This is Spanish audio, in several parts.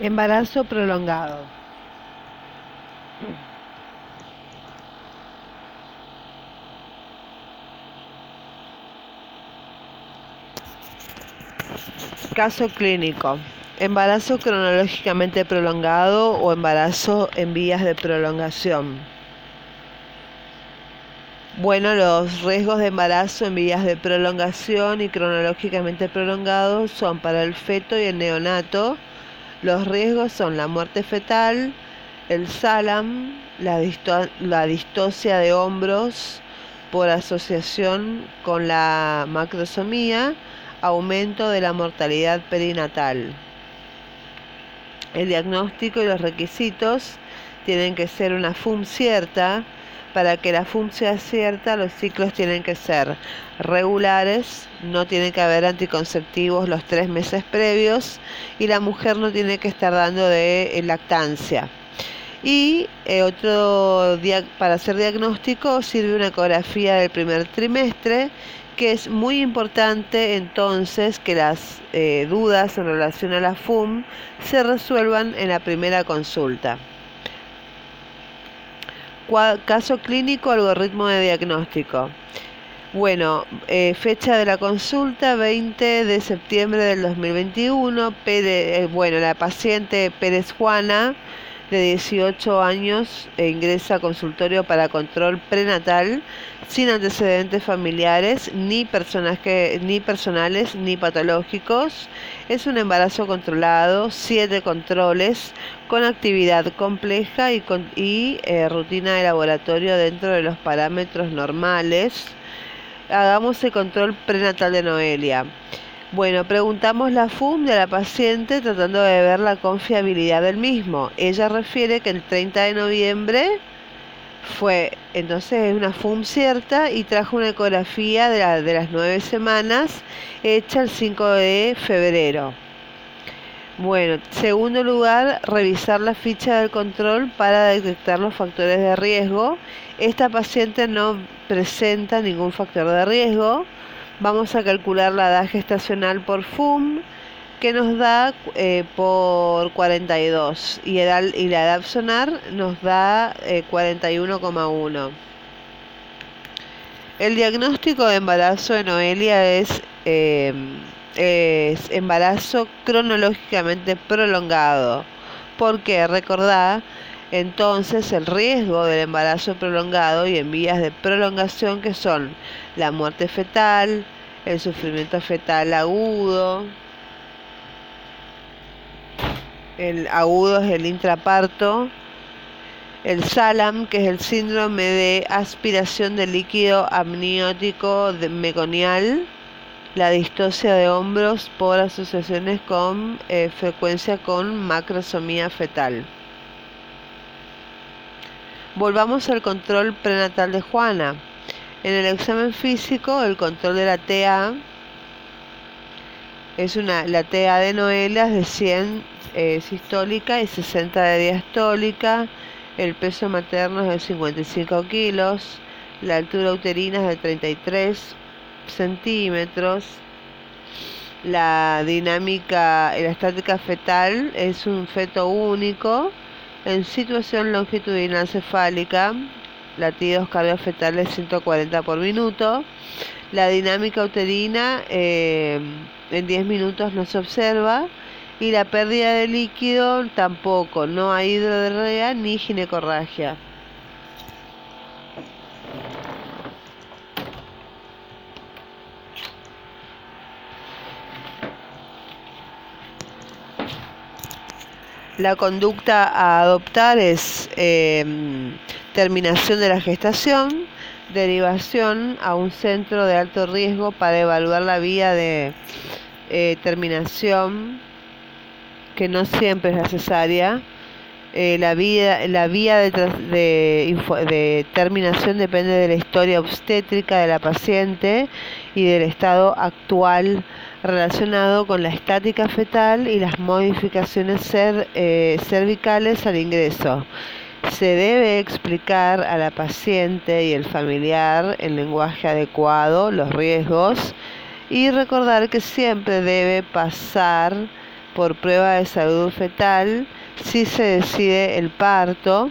Embarazo prolongado. Caso clínico. Embarazo cronológicamente prolongado o embarazo en vías de prolongación. Bueno, los riesgos de embarazo en vías de prolongación y cronológicamente prolongados son para el feto y el neonato los riesgos son la muerte fetal, el SALAM, la, la distosia de hombros por asociación con la macrosomía, aumento de la mortalidad perinatal. El diagnóstico y los requisitos tienen que ser una FUM cierta, para que la FUM sea cierta, los ciclos tienen que ser regulares, no tiene que haber anticonceptivos los tres meses previos y la mujer no tiene que estar dando de eh, lactancia. Y eh, otro para hacer diagnóstico sirve una ecografía del primer trimestre, que es muy importante entonces que las eh, dudas en relación a la FUM se resuelvan en la primera consulta. Caso clínico, algoritmo de diagnóstico. Bueno, eh, fecha de la consulta 20 de septiembre del 2021. Eh, bueno, la paciente Pérez Juana, de 18 años, e ingresa a consultorio para control prenatal sin antecedentes familiares, ni, personas ni personales ni patológicos. Es un embarazo controlado, siete controles, con actividad compleja y, con, eh, rutina de laboratorio dentro de los parámetros normales. Hagamos el control prenatal de Noelia. Bueno, preguntamos la FUM de la paciente tratando de ver la confiabilidad del mismo. Ella refiere que el 30 de noviembre fue entonces una FUM cierta y trajo una ecografía de, de las nueve semanas hecha el 5 de febrero. Bueno, segundo lugar, revisar la ficha del control para detectar los factores de riesgo. Esta paciente no presenta ningún factor de riesgo. Vamos a calcular la edad gestacional por FUM, que nos da eh, por 42, y, edad, la edad sonar nos da 41,1. Eh, El diagnóstico de embarazo de Noelia es, eh, es embarazo cronológicamente prolongado, porque recordad entonces el riesgo del embarazo prolongado y en vías de prolongación que son la muerte fetal, el sufrimiento fetal agudo, el agudo es el intraparto, el SALAM, que es el síndrome de aspiración de líquido amniótico meconial, la distosia de hombros por asociaciones con eh, frecuencia con macrosomía fetal. Volvamos al control prenatal de Juana. En el examen físico, el control de la TA es una, la TA de Noelia es de 100 eh, sistólica y 60 de diastólica. El peso materno es de 55 kilos. La altura uterina es de 33 centímetros. La dinámica, la estática fetal es un feto único en situación longitudinal cefálica, latidos cardiofetales 140 por minuto. La dinámica uterina eh, en 10 minutos no se observa y la pérdida de líquido tampoco, no hay hidroderrea ni ginecorragia. La conducta a adoptar es em, terminación de la gestación, derivación a un centro de alto riesgo para evaluar la vía de eh, terminación, que no siempre es necesaria. Eh, la, vía, la vía de, de, terminación depende de la historia obstétrica de la paciente y del estado actual relacionado con la estática fetal y las modificaciones eh, cervicales al ingreso. Se debe explicar a la paciente y el familiar en lenguaje adecuado los riesgos y recordar que siempre debe pasar por prueba de salud fetal si se decide el parto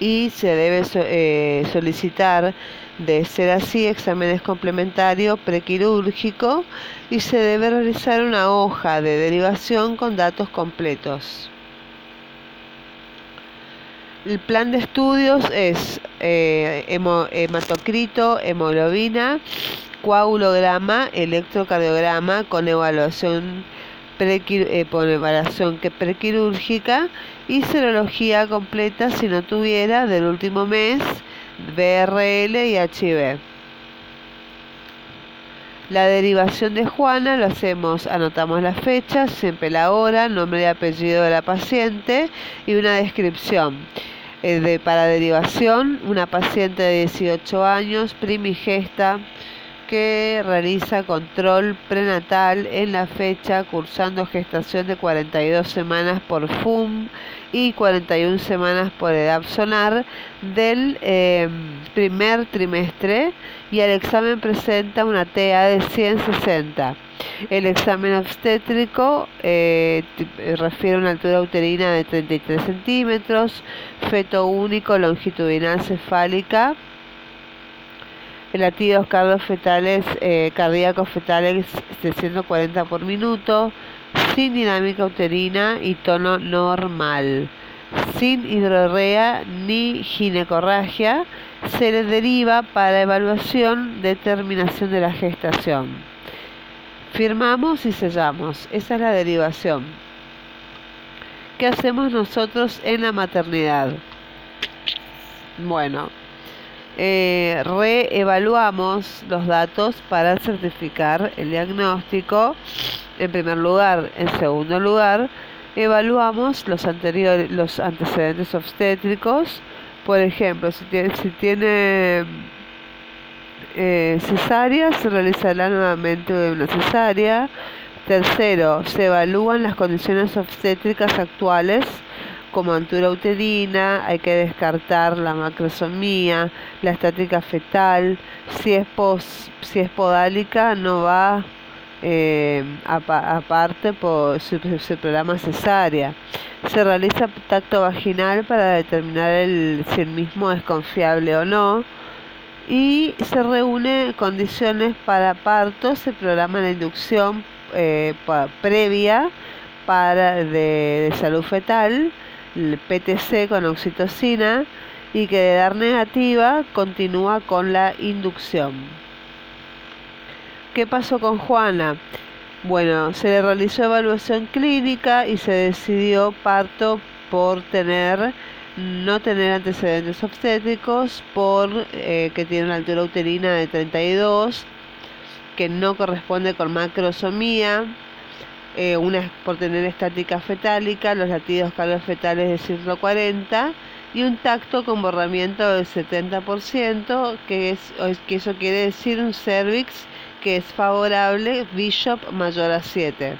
y se debe eh, solicitar de ser así exámenes complementarios prequirúrgico y se debe realizar una hoja de derivación con datos completos. El plan de estudios es eh, hematocrito, hemoglobina, coagulograma, electrocardiograma con evaluación, eh, evaluación prequirúrgica y serología completa si no tuviera del último mes BRL y HIV. La derivación de Juana lo hacemos, anotamos la fecha, siempre la hora, nombre y apellido de la paciente y una descripción. Eh, de, para derivación, una paciente de 18 años, primigesta, que realiza control prenatal en la fecha, cursando gestación de 42 semanas por FUM y 41 semanas por edad sonar del eh, primer trimestre y el examen presenta una TA de 160. El examen obstétrico eh, refiere a una altura uterina de 33 centímetros, feto único, longitudinal cefálica, latidos cardiofetales, eh, cardíacos fetales de 140 por minuto, sin dinámica uterina y tono normal, sin hidrorrea ni ginecorragia, se le deriva para evaluación determinación de la gestación. Firmamos y sellamos. Esa es la derivación. ¿Qué hacemos nosotros en la maternidad? Bueno, eh, reevaluamos los datos para certificar el diagnóstico. En primer lugar, en segundo lugar, evaluamos los anteriores, los antecedentes obstétricos. Por ejemplo, si tiene, si tiene eh, cesárea, se realizará nuevamente una cesárea. Tercero, se evalúan las condiciones obstétricas actuales como altura uterina, hay que descartar la macrosomía, la estática fetal, si es, si es podálica no va eh, aparte por su, programa cesárea. Se realiza tacto vaginal para determinar el, si el mismo es confiable o no. Y se reúne condiciones para parto, se programa la inducción eh, previa para de, salud fetal, el PTC con oxitocina y que de dar negativa continúa con la inducción. ¿Qué pasó con Juana? Bueno, se le realizó evaluación clínica y se decidió parto por tener no tener antecedentes obstétricos por eh, que tiene una altura uterina de 32 que no corresponde con macrosomía eh, una por tener estática fetálica los latidos cardiofetales de 140 y un tacto con borramiento del 70% que, es, que eso quiere decir un cervix que es favorable Bishop mayor a 7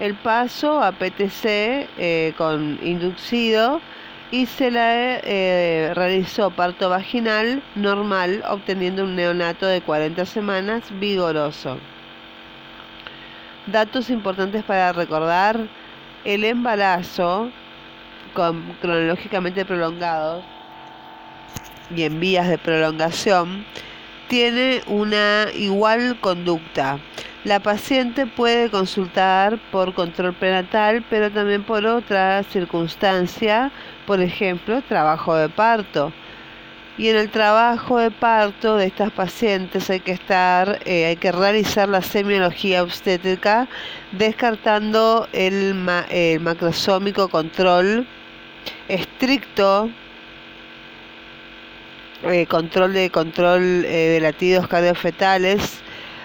el paso a PTC eh, con inducido y se le eh, realizó parto vaginal normal obteniendo un neonato de 40 semanas vigoroso. Datos importantes para recordar, el embarazo cronológicamente prolongado y en vías de prolongación tiene una igual conducta. La paciente puede consultar por control prenatal, pero también por otra circunstancia, por ejemplo, trabajo de parto. Y en el trabajo de parto de estas pacientes hay que estar, eh, hay que realizar la semiología obstétrica descartando el, macrosómico control estricto eh, control de control eh, de latidos cardiofetales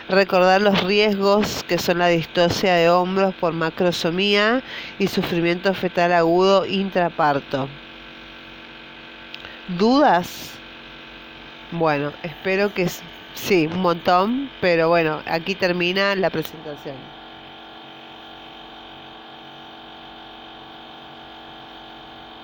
recordar los riesgos que son la distosia de hombros por macrosomía y sufrimiento fetal agudo intraparto. ¿Dudas? Bueno, espero que sí, un montón, pero bueno, aquí termina la presentación.